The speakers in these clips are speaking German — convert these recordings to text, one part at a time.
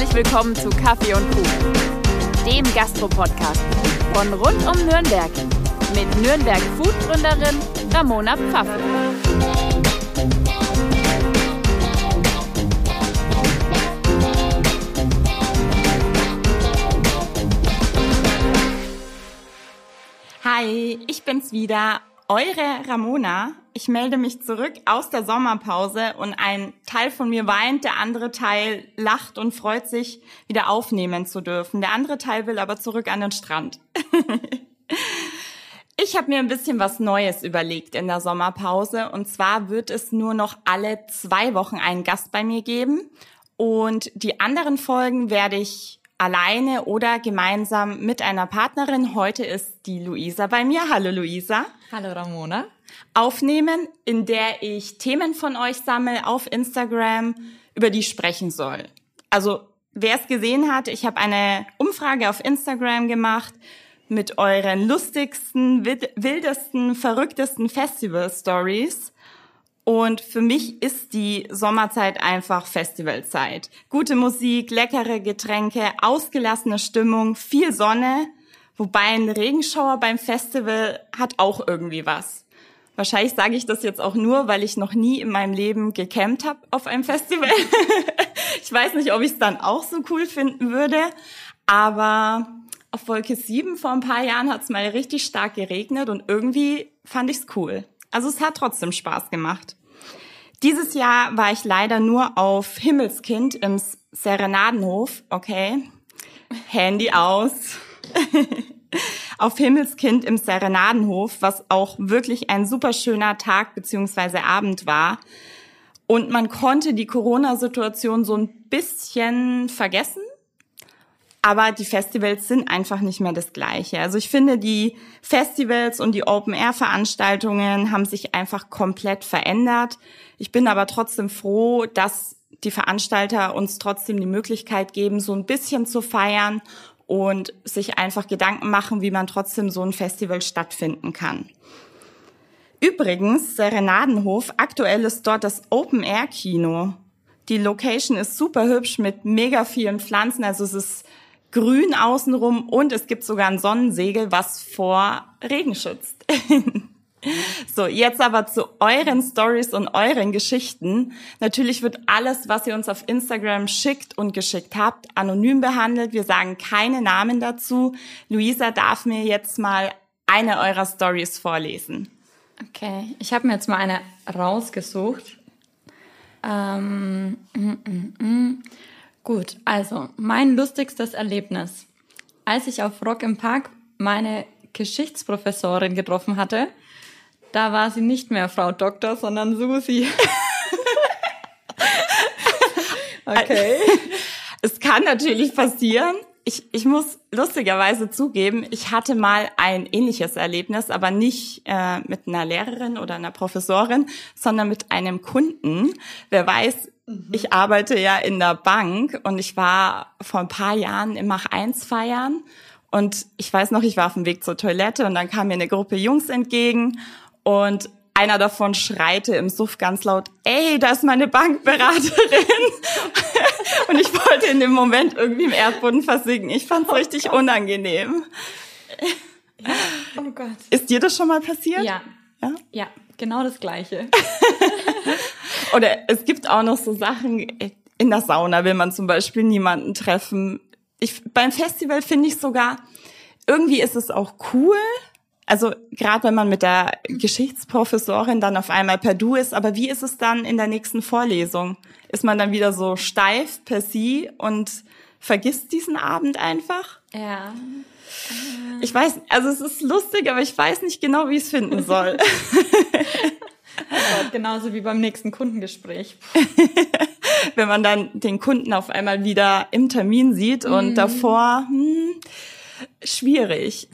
Herzlich willkommen zu Kaffee und Kuchen, dem Gastro-Podcast von rund um Nürnberg mit Nürnberg Food-Gründerin Ramona Pfaffe. Hi, ich bin's wieder, eure Ramona. Ich melde mich zurück aus der Sommerpause und ein Teil von mir weint, der andere Teil lacht und freut sich, wieder aufnehmen zu dürfen. Der andere Teil will aber zurück an den Strand. ich habe mir ein bisschen was Neues überlegt in der Sommerpause und zwar wird es nur noch alle zwei Wochen einen Gast bei mir geben und die anderen Folgen werde ich alleine oder gemeinsam mit einer Partnerin. Heute ist die Luisa bei mir. Hallo Luisa. Hallo Ramona. Aufnehmen, in der ich Themen von euch sammle auf Instagram, über die ich sprechen soll. Also wer es gesehen hat, ich habe eine Umfrage auf Instagram gemacht mit euren lustigsten, wildesten, verrücktesten Festival-Stories. Und für mich ist die Sommerzeit einfach Festivalzeit. Gute Musik, leckere Getränke, ausgelassene Stimmung, viel Sonne. Wobei ein Regenschauer beim Festival hat auch irgendwie was. Wahrscheinlich sage ich das jetzt auch nur, weil ich noch nie in meinem Leben gecampt habe auf einem Festival. ich weiß nicht, ob ich es dann auch so cool finden würde. Aber auf Wolke 7 vor ein paar Jahren hat es mal richtig stark geregnet und irgendwie fand ich's cool. Also es hat trotzdem Spaß gemacht. Dieses Jahr war ich leider nur auf Himmelskind im Serenadenhof, okay. Handy aus. auf Himmelskind im Serenadenhof, was auch wirklich ein super schöner Tag beziehungsweise Abend war. Und man konnte die Corona-Situation so ein bisschen vergessen. Aber die Festivals sind einfach nicht mehr das Gleiche. Also ich finde, die Festivals und die Open-Air-Veranstaltungen haben sich einfach komplett verändert. Ich bin aber trotzdem froh, dass die Veranstalter uns trotzdem die Möglichkeit geben, so ein bisschen zu feiern und sich einfach Gedanken machen, wie man trotzdem so ein Festival stattfinden kann. Übrigens, Serenadenhof, aktuell ist dort das Open-Air-Kino. Die Location ist super hübsch mit mega vielen Pflanzen, also es ist grün außenrum und es gibt sogar ein Sonnensegel, was vor Regen schützt. so, jetzt aber zu euren Stories und euren Geschichten. Natürlich wird alles, was ihr uns auf Instagram schickt und geschickt habt, anonym behandelt. Wir sagen keine Namen dazu. Luisa darf mir jetzt mal eine eurer Stories vorlesen. Okay, ich habe mir jetzt mal eine rausgesucht. Ähm, mm, mm, mm. Gut, also mein lustigstes Erlebnis. Als ich auf Rock im Park meine Geschichtsprofessorin getroffen hatte, da war sie nicht mehr Frau Doktor, sondern Susi. okay. Es kann natürlich passieren. Ich, ich muss lustigerweise zugeben, ich hatte mal ein ähnliches Erlebnis, aber nicht äh, mit einer Lehrerin oder einer Professorin, sondern mit einem Kunden. Wer weiß. Ich arbeite ja in der Bank und ich war vor ein paar Jahren im Mach 1 feiern und ich weiß noch, ich war auf dem Weg zur Toilette und dann kam mir eine Gruppe Jungs entgegen und einer davon schreite im Suff ganz laut, ey, da ist meine Bankberaterin. und ich wollte in dem Moment irgendwie im Erdboden versinken. Ich fand es oh richtig Gott. unangenehm. Ja. Oh Gott. Ist dir das schon mal passiert? Ja. Ja, ja genau das Gleiche. Oder es gibt auch noch so Sachen, in der Sauna will man zum Beispiel niemanden treffen. Ich, beim Festival finde ich sogar, irgendwie ist es auch cool. Also gerade wenn man mit der Geschichtsprofessorin dann auf einmal per Du ist, aber wie ist es dann in der nächsten Vorlesung? Ist man dann wieder so steif per Sie und vergisst diesen Abend einfach? Ja. Ich weiß, also es ist lustig, aber ich weiß nicht genau, wie ich es finden soll. Oh genauso wie beim nächsten Kundengespräch. Wenn man dann den Kunden auf einmal wieder im Termin sieht und mm. davor, hm, schwierig.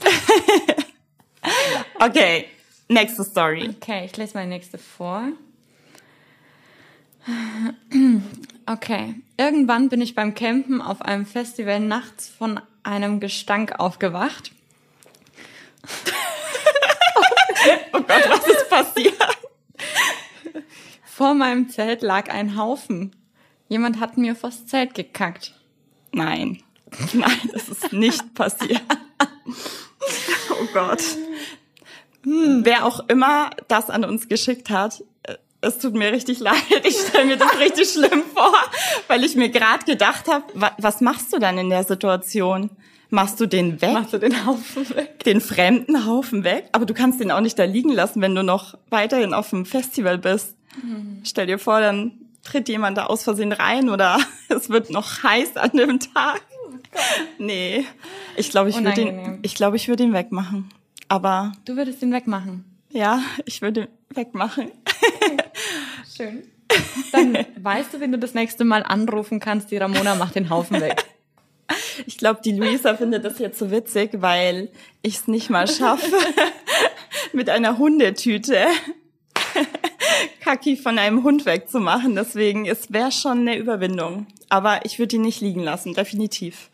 okay, nächste Story. Okay, ich lese meine nächste vor. Okay, irgendwann bin ich beim Campen auf einem Festival nachts von einem Gestank aufgewacht. oh Gott, was ist passiert? Vor meinem Zelt lag ein Haufen. Jemand hat mir vors Zelt gekackt. Nein. Nein, das ist nicht passiert. oh Gott. Hm, wer auch immer das an uns geschickt hat, äh, es tut mir richtig leid. Ich stelle mir das richtig schlimm vor, weil ich mir gerade gedacht habe, wa was machst du dann in der Situation? Machst du den weg? Machst du den Haufen weg? Den fremden Haufen weg? Aber du kannst den auch nicht da liegen lassen, wenn du noch weiterhin auf dem Festival bist. Mhm. Stell dir vor, dann tritt jemand da aus Versehen rein oder es wird noch heiß an dem Tag. Oh nee, ich glaube, ich würde ihn, ich glaube, ich würde ihn wegmachen. Aber du würdest ihn wegmachen? Ja, ich würde ihn wegmachen. Schön. Dann weißt du, wenn du das nächste Mal anrufen kannst, die Ramona macht den Haufen weg. Ich glaube, die Luisa findet das jetzt so witzig, weil ich es nicht mal schaffe, mit einer Hundetüte Kaki von einem Hund wegzumachen. Deswegen, es wäre schon eine Überwindung. Aber ich würde ihn nicht liegen lassen, definitiv.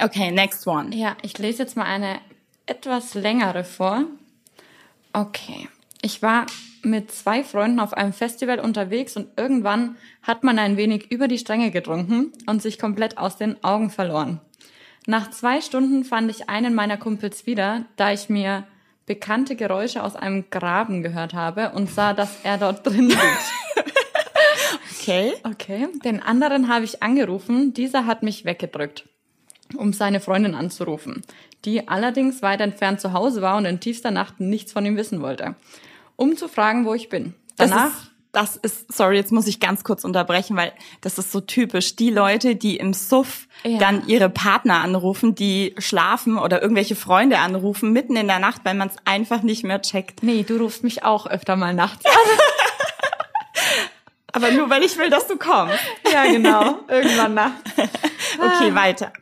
Okay, next one. Ja, ich lese jetzt mal eine etwas längere vor. Okay. Ich war mit zwei Freunden auf einem Festival unterwegs und irgendwann hat man ein wenig über die Stränge getrunken und sich komplett aus den Augen verloren. Nach zwei Stunden fand ich einen meiner Kumpels wieder, da ich mir bekannte Geräusche aus einem Graben gehört habe und sah, dass er dort drin liegt. okay. Okay. Den anderen habe ich angerufen, dieser hat mich weggedrückt, um seine Freundin anzurufen, die allerdings weit entfernt zu Hause war und in tiefster Nacht nichts von ihm wissen wollte um zu fragen, wo ich bin. Danach. Das ist, sorry, jetzt muss ich ganz kurz unterbrechen, weil das ist so typisch. Die Leute, die im Suff ja. dann ihre Partner anrufen, die schlafen oder irgendwelche Freunde anrufen, mitten in der Nacht, weil man es einfach nicht mehr checkt. Nee, du rufst mich auch öfter mal nachts an. Aber nur, weil ich will, dass du kommst. Ja, genau. Irgendwann nachts. okay, weiter.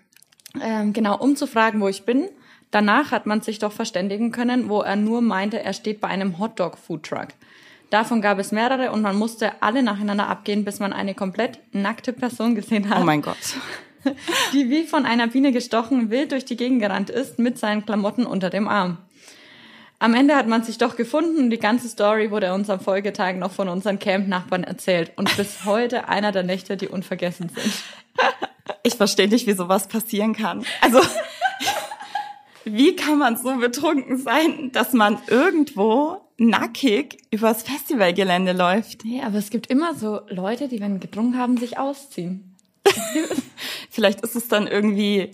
Ähm, genau, um zu fragen, wo ich bin, Danach hat man sich doch verständigen können, wo er nur meinte, er steht bei einem Hotdog-Foodtruck. Davon gab es mehrere und man musste alle nacheinander abgehen, bis man eine komplett nackte Person gesehen hat. Oh mein Gott. Die wie von einer Biene gestochen wild durch die Gegend gerannt ist mit seinen Klamotten unter dem Arm. Am Ende hat man sich doch gefunden und die ganze Story wurde uns am Folgetag noch von unseren Camp-Nachbarn erzählt und bis heute einer der Nächte, die unvergessen sind. Ich verstehe nicht, wie sowas passieren kann. Also wie kann man so betrunken sein, dass man irgendwo nackig übers Festivalgelände läuft? Nee, aber es gibt immer so Leute, die, wenn getrunken haben, sich ausziehen. vielleicht ist es dann irgendwie,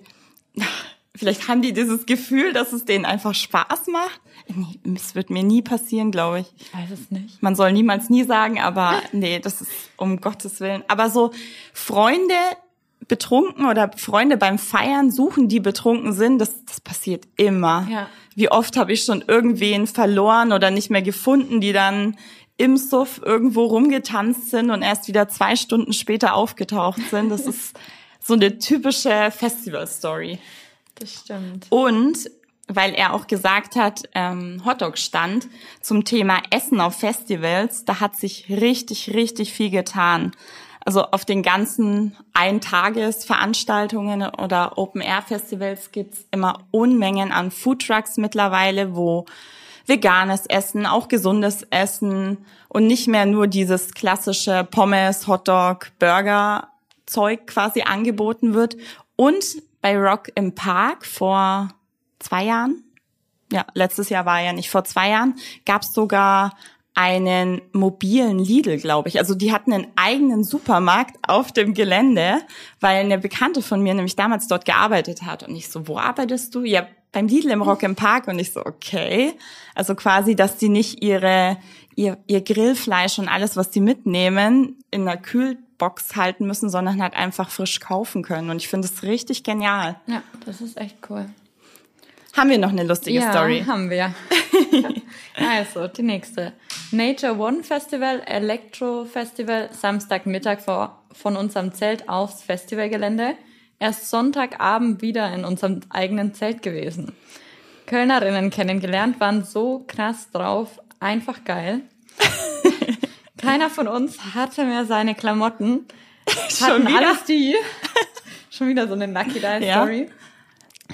vielleicht haben die dieses Gefühl, dass es denen einfach Spaß macht. Nee, es wird mir nie passieren, glaube ich. Ich weiß es nicht. Man soll niemals nie sagen, aber nee, das ist um Gottes Willen. Aber so Freunde, betrunken oder Freunde beim Feiern suchen, die betrunken sind, das, das passiert immer. Ja. Wie oft habe ich schon irgendwen verloren oder nicht mehr gefunden, die dann im Suff irgendwo rumgetanzt sind und erst wieder zwei Stunden später aufgetaucht sind. Das ist so eine typische Festival-Story. Das stimmt. Und weil er auch gesagt hat, ähm, Hotdog-Stand zum Thema Essen auf Festivals, da hat sich richtig, richtig viel getan. Also auf den ganzen Eintagesveranstaltungen oder Open-Air-Festivals gibt's immer Unmengen an Foodtrucks mittlerweile, wo veganes Essen, auch gesundes Essen und nicht mehr nur dieses klassische Pommes, Hotdog, Burger Zeug quasi angeboten wird. Und bei Rock im Park vor zwei Jahren, ja, letztes Jahr war ja nicht vor zwei Jahren, gab's sogar einen mobilen Lidl, glaube ich. Also die hatten einen eigenen Supermarkt auf dem Gelände, weil eine Bekannte von mir nämlich damals dort gearbeitet hat. Und ich so, wo arbeitest du? Ja, beim Lidl im Rock im Park. Und ich so, okay. Also quasi, dass die nicht ihre, ihr, ihr Grillfleisch und alles, was die mitnehmen, in einer Kühlbox halten müssen, sondern halt einfach frisch kaufen können. Und ich finde es richtig genial. Ja, das ist echt cool. Haben wir noch eine lustige ja, Story? haben wir. also, die nächste. Nature One Festival, Electro Festival, Samstagmittag vor, von unserem Zelt aufs Festivalgelände. Erst Sonntagabend wieder in unserem eigenen Zelt gewesen. Kölnerinnen kennengelernt, waren so krass drauf, einfach geil. Keiner von uns hatte mehr seine Klamotten. Schon wieder? alles die. Schon wieder so eine Lucky Die Story. Ja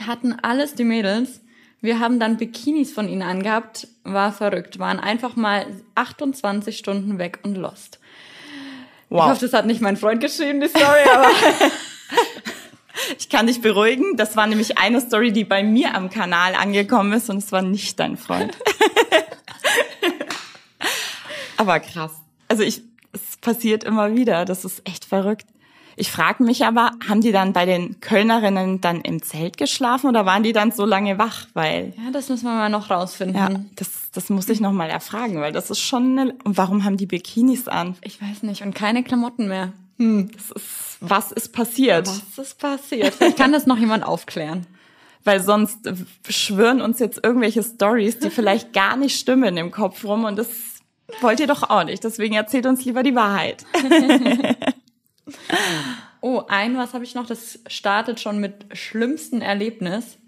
hatten alles die Mädels. Wir haben dann Bikinis von ihnen angehabt, war verrückt, waren einfach mal 28 Stunden weg und lost. Wow. Ich hoffe, das hat nicht mein Freund geschrieben, die Story, aber Ich kann dich beruhigen. Das war nämlich eine Story, die bei mir am Kanal angekommen ist und es war nicht dein Freund. aber krass. Also ich, es passiert immer wieder. Das ist echt verrückt. Ich frage mich aber, haben die dann bei den Kölnerinnen dann im Zelt geschlafen oder waren die dann so lange wach? Weil Ja, das müssen wir mal noch rausfinden. ja, das, das muss ich noch mal erfragen, weil das ist schon eine, und warum haben die Bikinis an? Ich weiß nicht. Und keine Klamotten mehr. Das ist, was ist passiert? Was ist passiert? Vielleicht kann das noch jemand aufklären. Weil sonst schwören uns jetzt irgendwelche Stories, die vielleicht gar nicht stimmen im Kopf rum und das wollt ihr doch auch nicht. Deswegen erzählt uns lieber die Wahrheit. Oh, ein was habe ich noch? Das startet schon mit schlimmsten Erlebnis.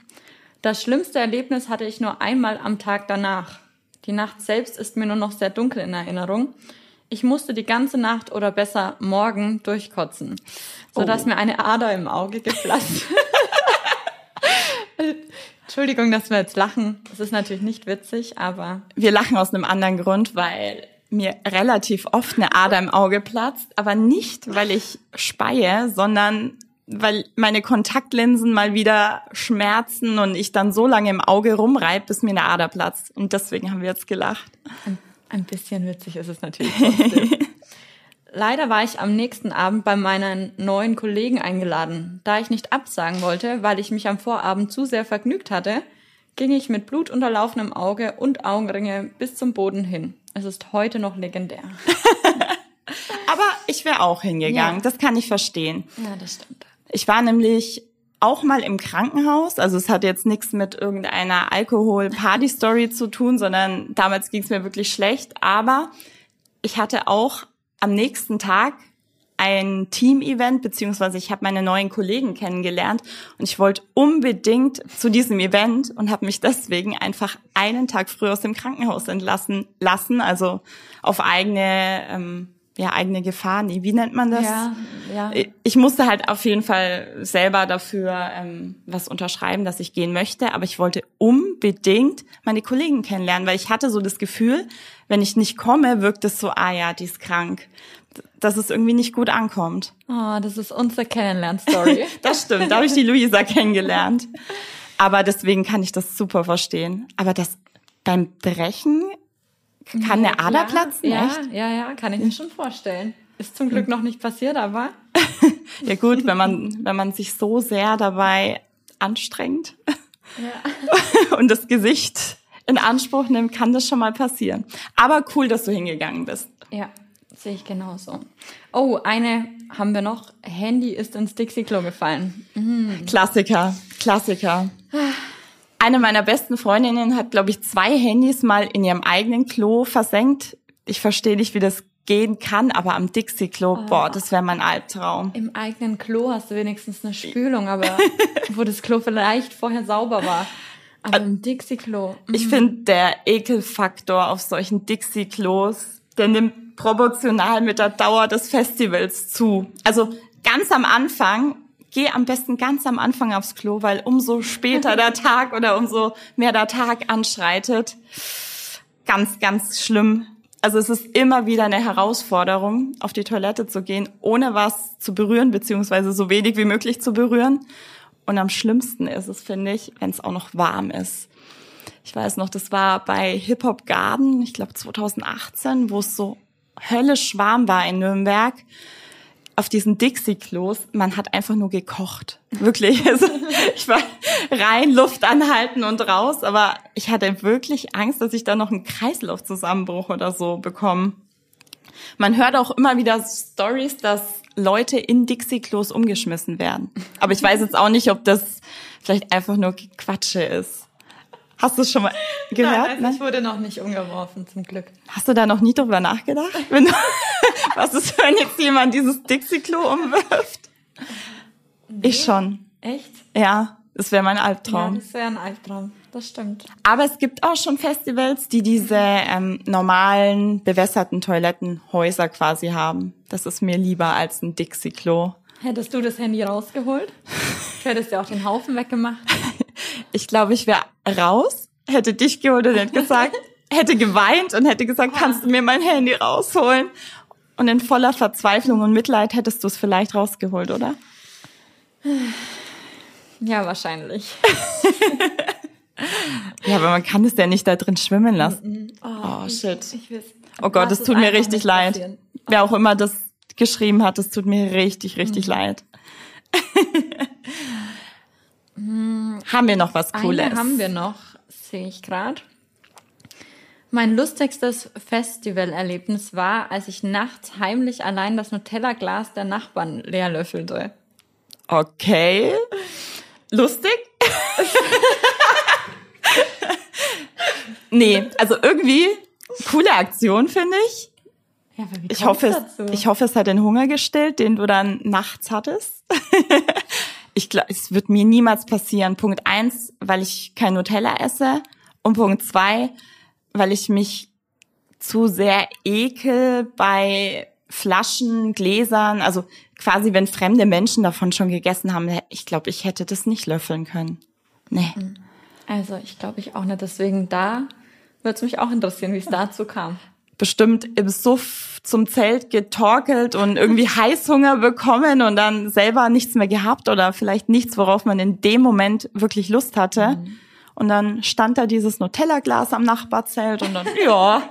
Das schlimmste Erlebnis hatte ich nur einmal am Tag danach. Die Nacht selbst ist mir nur noch sehr dunkel in Erinnerung. Ich musste die ganze Nacht oder besser morgen durchkotzen, sodass Oh. mir eine Ader im Auge geplatzt. Entschuldigung, dass wir jetzt lachen. Das ist natürlich nicht witzig, aber Wir lachen aus einem anderen Grund, weil mir relativ oft eine Ader im Auge platzt, aber nicht, weil ich speie, sondern weil meine Kontaktlinsen mal wieder schmerzen und ich dann so lange im Auge rumreib, bis mir eine Ader platzt. Und deswegen haben wir jetzt gelacht. Ein, ein bisschen witzig ist es natürlich. Leider war ich am nächsten Abend bei meinen neuen Kollegen eingeladen. Da ich nicht absagen wollte, weil ich mich am Vorabend zu sehr vergnügt hatte, ging ich mit blutunterlaufenem Auge und Augenringe bis zum Boden hin. Es ist heute noch legendär. Aber ich wäre auch hingegangen. Ja. Das kann ich verstehen. Ja, das stimmt. Ich war nämlich auch mal im Krankenhaus. Also es hat jetzt nichts mit irgendeiner Alkohol-Party-Story zu tun, sondern damals ging es mir wirklich schlecht. Aber ich hatte auch am nächsten Tag ein Team-Event, beziehungsweise ich habe meine neuen Kollegen kennengelernt und ich wollte unbedingt zu diesem Event und habe mich deswegen einfach einen Tag früher aus dem Krankenhaus entlassen lassen, also auf eigene, ähm, ja, eigene Gefahr. Nee, wie nennt man das? Ja, ja. Ich musste halt auf jeden Fall selber dafür ähm, was unterschreiben, dass ich gehen möchte, aber ich wollte unbedingt meine Kollegen kennenlernen, weil ich hatte so das Gefühl, wenn ich nicht komme, wirkt es so, ah ja, die ist krank, dass es irgendwie nicht gut ankommt. Oh, das ist unsere Kennenlern-Story. Das stimmt, da habe ich die Luisa kennengelernt. Aber deswegen kann ich das super verstehen. Aber das beim Brechen kann eine Ader Ja, platzen, ja, echt? Ja, ja, kann ich mir schon vorstellen. Ist zum Glück noch nicht passiert, aber Ja gut, wenn man, wenn man sich so sehr dabei anstrengt und das Gesicht in Anspruch nimmt, kann das schon mal passieren. Aber cool, dass du hingegangen bist. Ja, sehe ich genauso. Oh, eine haben wir noch. Handy ist ins Dixie-Klo gefallen. Klassiker, Klassiker. Eine meiner besten Freundinnen hat, glaube ich, zwei Handys mal in ihrem eigenen Klo versenkt. Ich verstehe nicht, wie das gehen kann, aber am Dixie-Klo, boah, das wäre mein Albtraum. Im eigenen Klo hast du wenigstens eine Spülung, aber wo das Klo vielleicht vorher sauber war. Aber im Dixie-Klo. Ich finde, der Ekelfaktor auf solchen Dixie-Klos, der nimmt proportional mit der Dauer des Festivals zu. Also ganz am Anfang, geh am besten ganz am Anfang aufs Klo, weil umso später der Tag oder umso mehr der Tag anschreitet, ganz, ganz schlimm. Also es ist immer wieder eine Herausforderung, auf die Toilette zu gehen, ohne was zu berühren, beziehungsweise so wenig wie möglich zu berühren. Und am schlimmsten ist es, finde ich, wenn es auch noch warm ist. Ich weiß noch, das war bei Hip Hop Garden, ich glaube 2018, wo es so höllisch warm war in Nürnberg. Auf diesen Dixie-Klos, man hat einfach nur gekocht. Wirklich. Also, ich war rein, Luft anhalten und raus, aber ich hatte wirklich Angst, dass ich da noch einen Kreislaufzusammenbruch oder so bekomme. Man hört auch immer wieder Stories, dass Leute in Dixie-Klos umgeschmissen werden. Aber ich weiß jetzt auch nicht, ob das vielleicht einfach nur Quatsche ist. Hast du es schon mal gehört? Nein, ich wurde noch nicht umgeworfen, zum Glück. Hast du da noch nie drüber nachgedacht? Wenn du, was ist, wenn jetzt jemand dieses Dixie-Klo umwirft? Ich schon. Echt? Ja, das wäre mein Ja, Albtraum. das wäre ein Albtraum. Das stimmt. Aber es gibt auch schon Festivals, die diese ähm, normalen, bewässerten Toilettenhäuser quasi haben. Das ist mir lieber als ein Dixie-Klo. Hättest du das Handy rausgeholt? Du hättest ja auch den Haufen weggemacht. Ich glaube, ich wäre raus, hätte dich geholt und hätte gesagt, hätte geweint und hätte gesagt, kannst du mir mein Handy rausholen? Und in voller Verzweiflung und Mitleid hättest du es vielleicht rausgeholt, oder? Ja, wahrscheinlich. Ja, aber man kann es ja nicht da drin schwimmen lassen. Oh, shit. Ich weiß. Oh Gott, es tut mir richtig leid. passieren. Wer auch immer das geschrieben hat, es tut mir richtig, richtig leid. Haben wir noch was Cooles? Eine haben wir noch, sehe ich gerade. Mein lustigstes Festivalerlebnis war, als ich nachts heimlich allein das Nutella-Glas der Nachbarn leer löffelte. Okay. Lustig? nee, also irgendwie coole Aktion, finde ich. Ja, Ich hoffe, es, ich hoffe, es hat den Hunger gestillt, den du dann nachts hattest. ich glaube, es wird mir niemals passieren. Punkt eins, weil ich kein Nutella esse. Und Punkt zwei, weil ich mich zu sehr ekel bei Flaschen, Gläsern, also quasi wenn fremde Menschen davon schon gegessen haben, ich glaube, ich hätte das nicht löffeln können. Nee. Also, ich glaube ich auch nicht. Deswegen da würde es mich auch interessieren, wie es dazu kam. Bestimmt im Suff zum Zelt getorkelt und irgendwie Heißhunger bekommen und dann selber nichts mehr gehabt oder vielleicht nichts, worauf man in dem Moment wirklich Lust hatte. Und dann stand da dieses Nutella-Glas am Nachbarzelt und dann, ja,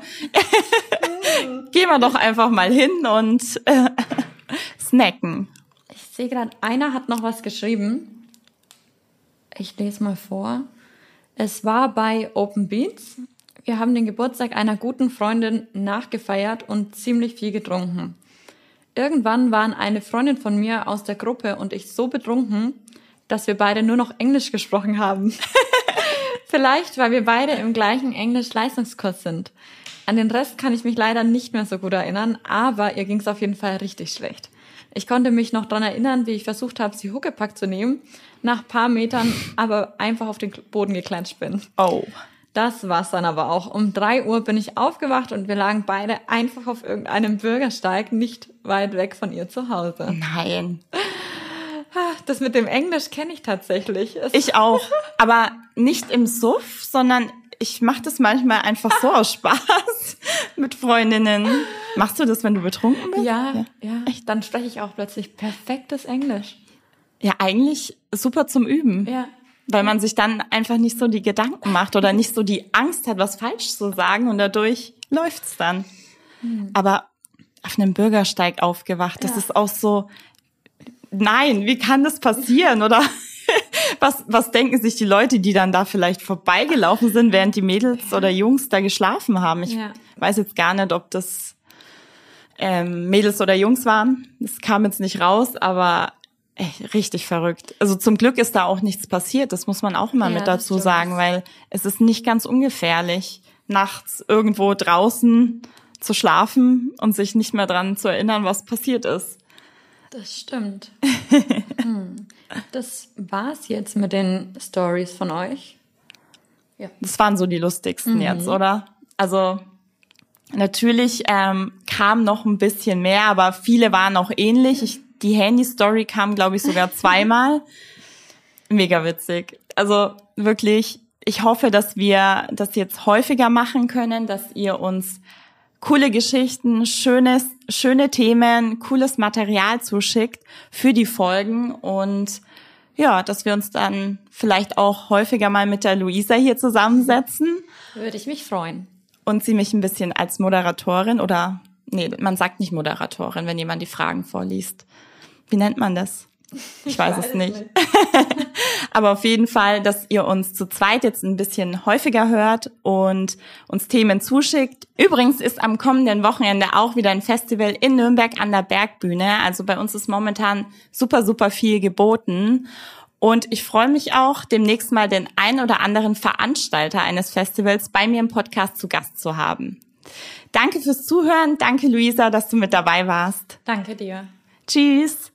gehen wir doch einfach mal hin und äh, snacken. Ich sehe gerade, einer hat noch was geschrieben. Ich lese mal vor. Es war bei Open Beats. Wir haben den Geburtstag einer guten Freundin nachgefeiert und ziemlich viel getrunken. Irgendwann waren eine Freundin von mir aus der Gruppe und ich so betrunken, dass wir beide nur noch Englisch gesprochen haben. Vielleicht, weil wir beide im gleichen Englisch-Leistungskurs sind. An den Rest kann ich mich leider nicht mehr so gut erinnern, aber ihr ging es auf jeden Fall richtig schlecht. Ich konnte mich noch dran erinnern, wie ich versucht habe, sie Huckepack zu nehmen, nach paar Metern aber einfach auf den Boden geklatscht bin. Oh. Das war's dann aber auch. Um drei Uhr bin ich aufgewacht und wir lagen beide einfach auf irgendeinem Bürgersteig, nicht weit weg von ihr zu Hause. Nein. Das mit dem Englisch kenne ich tatsächlich. Es Ich auch. Aber nicht im Suff, sondern ich mache das manchmal einfach so aus Spaß mit Freundinnen. Machst du das, wenn du betrunken bist? ja, ja, Dann spreche ich auch plötzlich perfektes Englisch. Ja, eigentlich super zum Üben. Ja. Weil man sich dann einfach nicht so die Gedanken macht oder nicht so die Angst hat, was falsch zu sagen und dadurch läuft's dann. Aber auf einem Bürgersteig aufgewacht, das Ja. ist auch so, nein, wie kann das passieren? Oder was, was denken sich die Leute, die dann da vielleicht vorbeigelaufen sind, während die Mädels oder Jungs da geschlafen haben? Ich Ja. weiß jetzt gar nicht, ob das ähm, Mädels oder Jungs waren. Das kam jetzt nicht raus, aber ey, richtig verrückt. Also zum Glück ist da auch nichts passiert. Das muss man auch immer Ja, mit dazu sagen, weil es ist nicht ganz ungefährlich, nachts irgendwo draußen zu schlafen und sich nicht mehr dran zu erinnern, was passiert ist. Das stimmt. hm. Das war's jetzt mit den Stories von euch. Das waren so die lustigsten jetzt, oder? Also natürlich ähm, kam noch ein bisschen mehr, aber viele waren auch ähnlich. Ich, die Handy-Story kam, glaube ich, sogar zweimal. Mega witzig. Also wirklich, ich hoffe, dass wir das jetzt häufiger machen können, dass ihr uns coole Geschichten, schönes, schöne Themen, cooles Material zuschickt für die Folgen und ja, dass wir uns dann vielleicht auch häufiger mal mit der Luisa hier zusammensetzen Würde ich mich freuen. und sie mich ein bisschen als Moderatorin oder nee, man sagt nicht Moderatorin, wenn jemand die Fragen vorliest. Wie nennt man das? Ich, weiß, es nicht. Aber auf jeden Fall, dass ihr uns zu zweit jetzt ein bisschen häufiger hört und uns Themen zuschickt. Übrigens ist am kommenden Wochenende auch wieder ein Festival in Nürnberg an der Bergbühne. Also bei uns ist momentan super, super viel geboten. Und ich freue mich auch, demnächst mal den ein oder anderen Veranstalter eines Festivals bei mir im Podcast zu Gast zu haben. Danke fürs Zuhören. Danke, Luisa, dass du mit dabei warst. Danke dir. Tschüss.